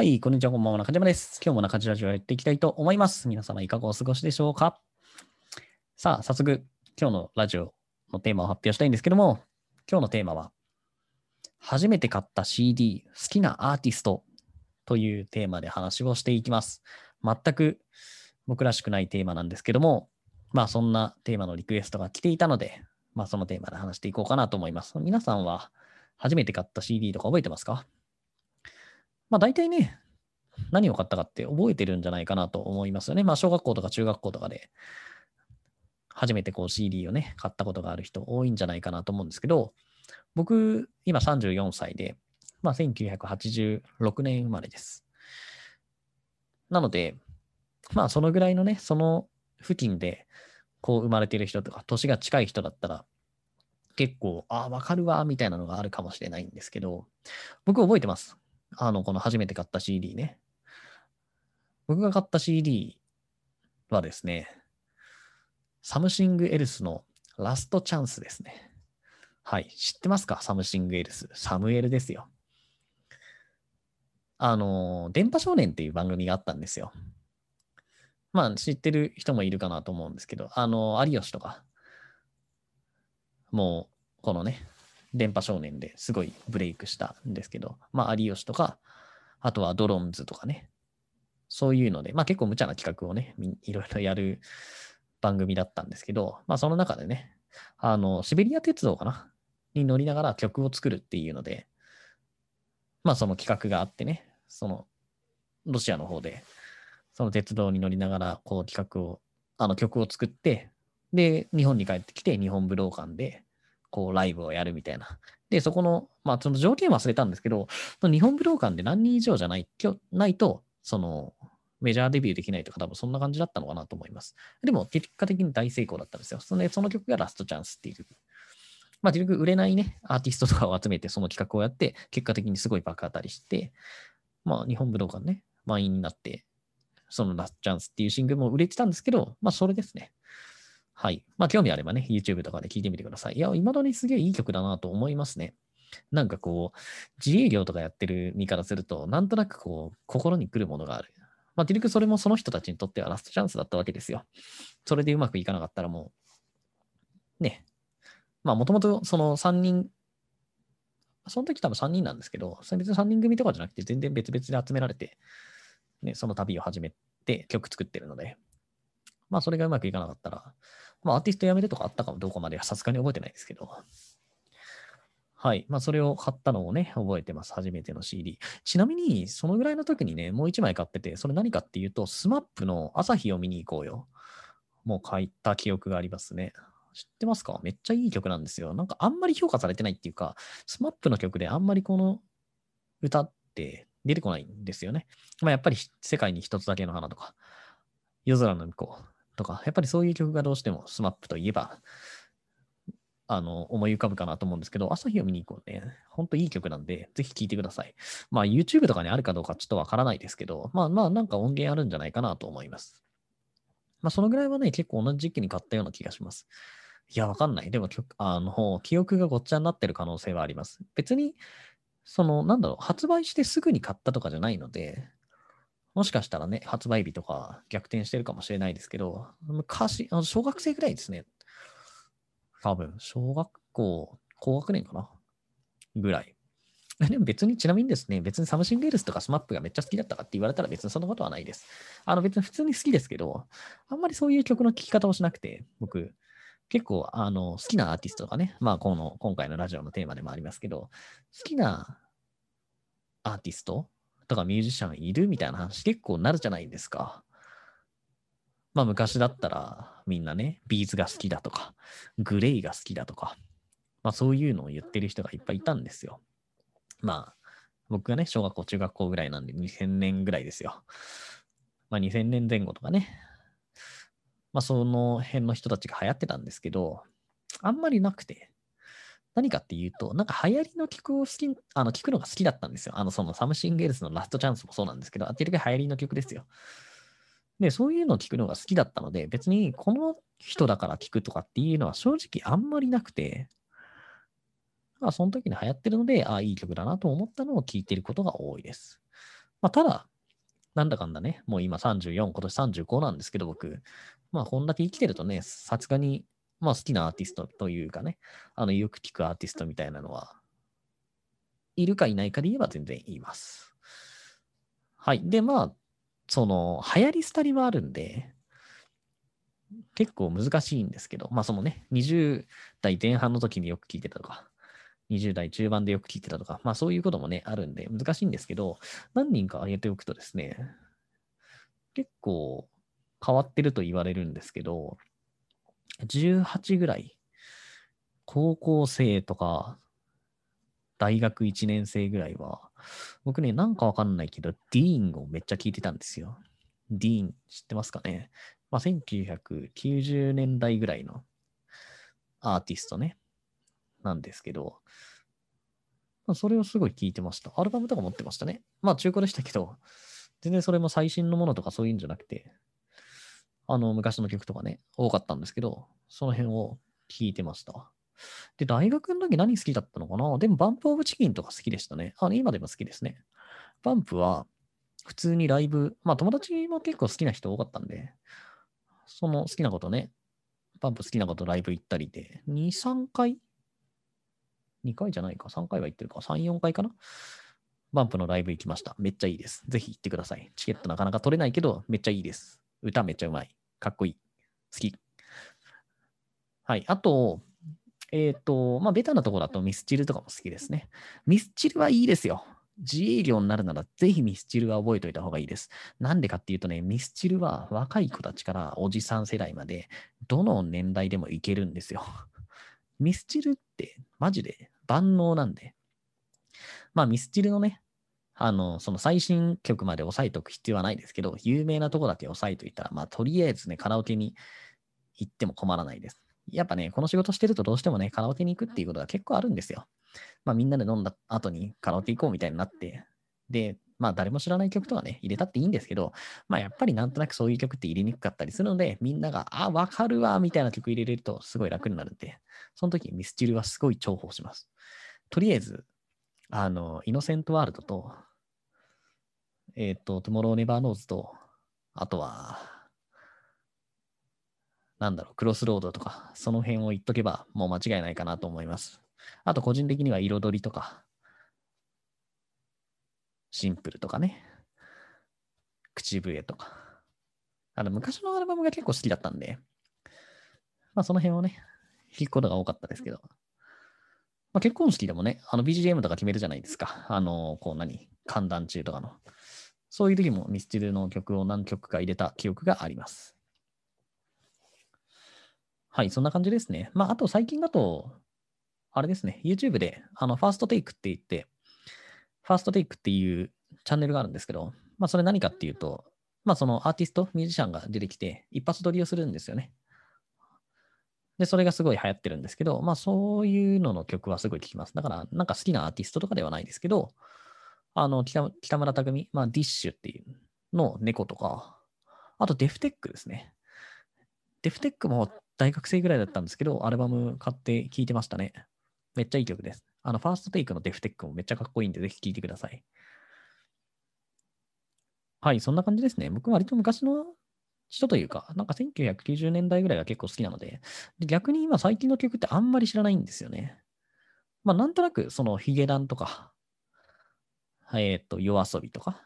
はい、こんにちは、こんばんは、中島です。今日も中島ラジオやっていきたいと思います。皆様いかがお過ごしでしょうか？さあ、早速、今日のラジオのテーマを発表したいんですけども、今日のテーマは、初めて買った CD、好きなアーティストというテーマで話をしていきます。全く僕らしくないテーマなんですけども、まあそんなテーマのリクエストが来ていたので、まあそのテーマで話していこうかなと思います。皆さんは初めて買った CD とか覚えてますか？まあ大体ね、何を買ったかって覚えてるんじゃないかなと思いますよね。まあ小学校とか中学校とかで、初めてこう CD をね、買ったことがある人多いんじゃないかなと思うんですけど、僕、今34歳で、まあ1986年生まれです。なので、まあそのぐらいのね、その付近でこう生まれてる人とか、年が近い人だったら、結構、ああ、わかるわ、みたいなのがあるかもしれないんですけど、僕覚えてます。あの、この初めて買った CD ね。僕が買った CD はですね、 Something ELse のラストチャンスですね。はい。知ってますか？ Something ELse。サムエルですよ。あの、電波少年っていう番組があったんですよ。まあ、知ってる人もいるかなと思うんですけど、あの、有吉とか、もう、このね、電波少年ですごいブレイクしたんですけど、まあ、有吉とか、あとはドローンズとかね、そういうので、まあ結構無茶な企画をね、いろいろやる番組だったんですけど、まあその中でね、あの、シベリア鉄道かな？に乗りながら曲を作るっていうので、まあその企画があってね、その、ロシアの方で、その鉄道に乗りながら、こう企画を、あの曲を作って、で、日本に帰ってきて、日本武道館で、こうライブをやるみたいな。で、そこの、まあその条件忘れたんですけど、日本武道館で何人以上じゃないないと、その、メジャーデビューできないとか、多分そんな感じだったのかなと思います。でも、結果的に大成功だったんですよ。そのその曲がラストチャンスっていう曲。まあ、結局、売れないね、アーティストとかを集めて、その企画をやって、結果的にすごい爆当たりして、まあ、日本武道館ね、満員になって、そのラストチャンスっていうシングルも売れてたんですけど、まあ、それですね。はい。まあ、興味あればね、YouTube とかで聞いてみてください。いや、未だにすげえいい曲だなと思いますね。なんかこう、自営業とかやってる身からすると、なんとなくこう、心に来るものがある。まあ、結局それもその人たちにとってはラストチャンスだったわけですよ。それでうまくいかなかったらもう、ね。まあ、もともとその3人、その時多分3人なんですけど、別に3人組とかじゃなくて、全然別々で集められて、ね、その旅を始めて曲作ってるので、まあ、それがうまくいかなかったら、まあ、アーティスト辞めるとかあったかもどこまではさすがに覚えてないですけど、はい。まあ、それを買ったのをね、覚えてます。初めての CD。ちなみに、そのぐらいの時にね、もう一枚買ってて、それ何かっていうと、 SMAP の朝日を見に行こうよ。もう買った記憶がありますね。知ってますか？めっちゃいい曲なんですよ。なんかあんまり評価されてないっていうか、 SMAP の曲であんまりこの歌って出てこないんですよね。まあ、やっぱり世界に一つだけの花とか、夜空の向こうとか、やっぱりそういう曲がどうしてもスマップといえば、あの、思い浮かぶかなと思うんですけど、朝日を見に行こうね。ほんといい曲なんで、ぜひ聴いてください。まあ、YouTube とかにあるかどうかちょっとわからないですけど、まあまあ、なんか音源あるんじゃないかなと思います。まあ、そのぐらいはね、結構同じ時期に買ったような気がします。いや、わかんない。でも、あの、記憶がごっちゃになってる可能性はあります。別に、その、なんだろう、発売してすぐに買ったとかじゃないので、もしかしたらね、発売日とか逆転してるかもしれないですけど、昔、あの小学生ぐらいですね。多分、小学校、高学年かな？ぐらい。でも別に、ちなみにですね、別に Something ELse とか SMAP がめっちゃ好きだったかって言われたら別にそんなことはないです。あの別に普通に好きですけど、あんまりそういう曲の聴き方をしなくて、僕、結構あの好きなアーティストとかね、まあこの今回のラジオのテーマでもありますけど、好きなアーティストとかミュージシャンいるみたいな話結構なるじゃないですか。まあ昔だったらみんなね、ビーズが好きだとか、グレイが好きだとか、まあそういうのを言ってる人がいっぱいいたんですよ。まあ僕がね、小学校、中学校ぐらいなんで2000年ぐらいですよ。まあ2000年前後とかね。まあその辺の人たちが流行ってたんですけど、あんまりなくて。何かっていうと、なんか流行りの曲を好き、あの、聞くのが好きだったんですよ。あの、そのサムシングエルスのラストチャンスもそうなんですけど、当てるが流行りの曲ですよ。で、そういうのを聞くのが好きだったので、別にこの人だから聞くとかっていうのは正直あんまりなくて、まあ、その時に流行ってるので、ああ、いい曲だなと思ったのを聞いてることが多いです。まあ、ただ、なんだかんだね、もう今34、今年35なんですけど、僕、まあ、こんだけ生きてるとね、さすがに、まあ、好きなアーティストというかね、あの、よく聞くアーティストみたいなのは、いるかいないかで言えば全然言います。はい。で、まあ、その、流行り廃りはあるんで、結構難しいんですけど、まあそのね、20代前半の時によく聞いてたとか、20代中盤でよく聞いてたとか、まあそういうこともね、あるんで難しいんですけど、何人か挙げておくとですね、結構変わってると言われるんですけど、18ぐらい、高校生とか、大学1年生ぐらいは、僕ね、なんかわかんないけど、ディーンをめっちゃ聞いてたんですよ。ディーン知ってますかね？まあ、1990年代ぐらいのアーティストね、なんですけど、まあ、それをすごい聞いてました。アルバムとか持ってましたね。まあ中古でしたけど、全然それも最新のものとかそういうんじゃなくて、あの昔の曲とかね、多かったんですけど、その辺を聞いてました。で、大学の時何好きだったのかな？でもバンプオブチキンとか好きでしたね。あの今でも好きですね。バンプは普通にライブ、まあ友達も結構好きな人多かったんで、その好きなことね、パンプ好きなことライブ行ったりで、2、3回 ?2 回じゃないか、3回は行ってるか、3、4回かな？バンプのライブ行きました。めっちゃいいです。ぜひ行ってください。チケットなかなか取れないけど、めっちゃいいです。歌めっちゃうまい。かっこいい。好き。はい。あと、えっ、ー、と、まあ、ベタなところだとミスチルとかも好きですね。ミスチルはいいですよ。自営業になるならぜひミスチルは覚えておいた方がいいです。なんでかっていうとね、ミスチルは若い子たちからおじさん世代までどの年代でもいけるんですよ。ミスチルってマジで万能なんで。まあミスチルのね、あの、その最新曲まで押さえておく必要はないですけど、有名なとこだけ押さえておいたら、まあとりあえずね、カラオケに行っても困らないです。やっぱね、この仕事してるとどうしてもね、カラオケに行くっていうことが結構あるんですよ。まあみんなで飲んだ後にカラオケ行こうみたいになって、で、まあ誰も知らない曲とかね、入れたっていいんですけど、まあやっぱりなんとなくそういう曲って入れにくかったりするので、みんなが、あ、わかるわ、みたいな曲入れれるとすごい楽になるんで、その時ミスチルはすごい重宝します。とりあえず、あの、 innocent world と、えっ、ー、と、 Tomorrow never knows と、あとは、なんだろう、 CROSS ROAD とか、その辺を言っとけばもう間違いないかなと思います。あと個人的には彩りとか、シンプルとかね、口笛とか。あの昔のアルバムが結構好きだったんで、まあその辺をね、弾くことが多かったですけど、まあ、結婚式でもね、あの BGM とか決めるじゃないですか。あの、こう何、寒暖中とかの。そういう時もミスチルの曲を何曲か入れた記憶があります。はい、そんな感じですね。まあ、あと最近だと、あれですね、YouTube で、あの、ファーストテイクって言って、ファーストテイクっていうチャンネルがあるんですけど、まあ、それ何かっていうと、まあ、そのアーティスト、ミュージシャンが出てきて、一発撮りをするんですよね。で、それがすごい流行ってるんですけど、まあ、そういうのの曲はすごい聴きます。だから、なんか好きなアーティストとかではないですけど、あの、北北村匠海、まあ、ディッシュっていうの猫とか、あとデフテックですね。デフテックも大学生ぐらいだったんですけど、アルバム買って聴いてましたね。めっちゃいい曲です。あの、ファーストテイクのデフテックもめっちゃかっこいいんで、ぜひ聴いてください。はい、そんな感じですね。僕割と昔の人というか、なんか1990年代ぐらいが結構好きなの、で逆に今最近の曲ってあんまり知らないんですよね。まあなんとなくそのヒゲダンとか、えっ、ー、と、夜遊びとか、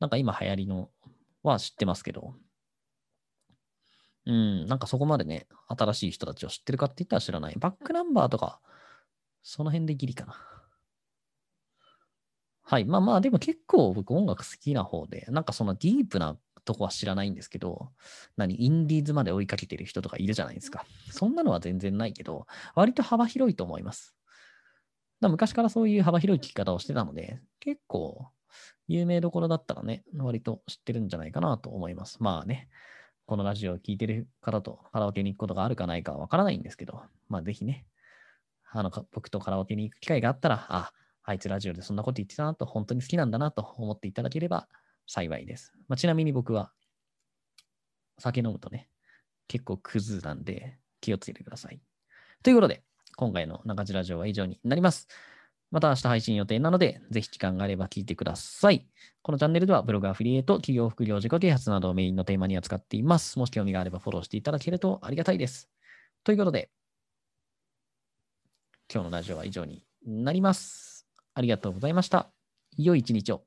なんか今流行りのは知ってますけど、うん、なんかそこまでね、新しい人たちを知ってるかって言ったら知らない。バックナンバーとか、その辺でギリかな。はい。まあまあ、でも結構僕音楽好きな方で、なんかそのディープなとこは知らないんですけど、何、インディーズまで追いかけてる人とかいるじゃないですか。そんなのは全然ないけど、割と幅広いと思います。昔からそういう幅広い聞き方をしてたので、結構有名どころだったらね、割と知ってるんじゃないかなと思います。まあね、このラジオを聴いてる方とカラオケに行くことがあるかないかはわからないんですけど、まあぜひね、あの、僕とカラオケに行く機会があったら、あ、あいつラジオでそんなこと言ってたなと、本当に好きなんだなと思っていただければ幸いです。まあ、ちなみに僕は、酒飲むとね、結構クズなんで気をつけてください。ということで、今回の中地ラジオは以上になります。また明日配信予定なので、ぜひ時間があれば聞いてください。このチャンネルではブログアフィリエイト、企業副業自己啓発などをメインのテーマに扱っています。もし興味があればフォローしていただけるとありがたいです。ということで、今日のラジオは以上になります。ありがとうございました。良い一日を。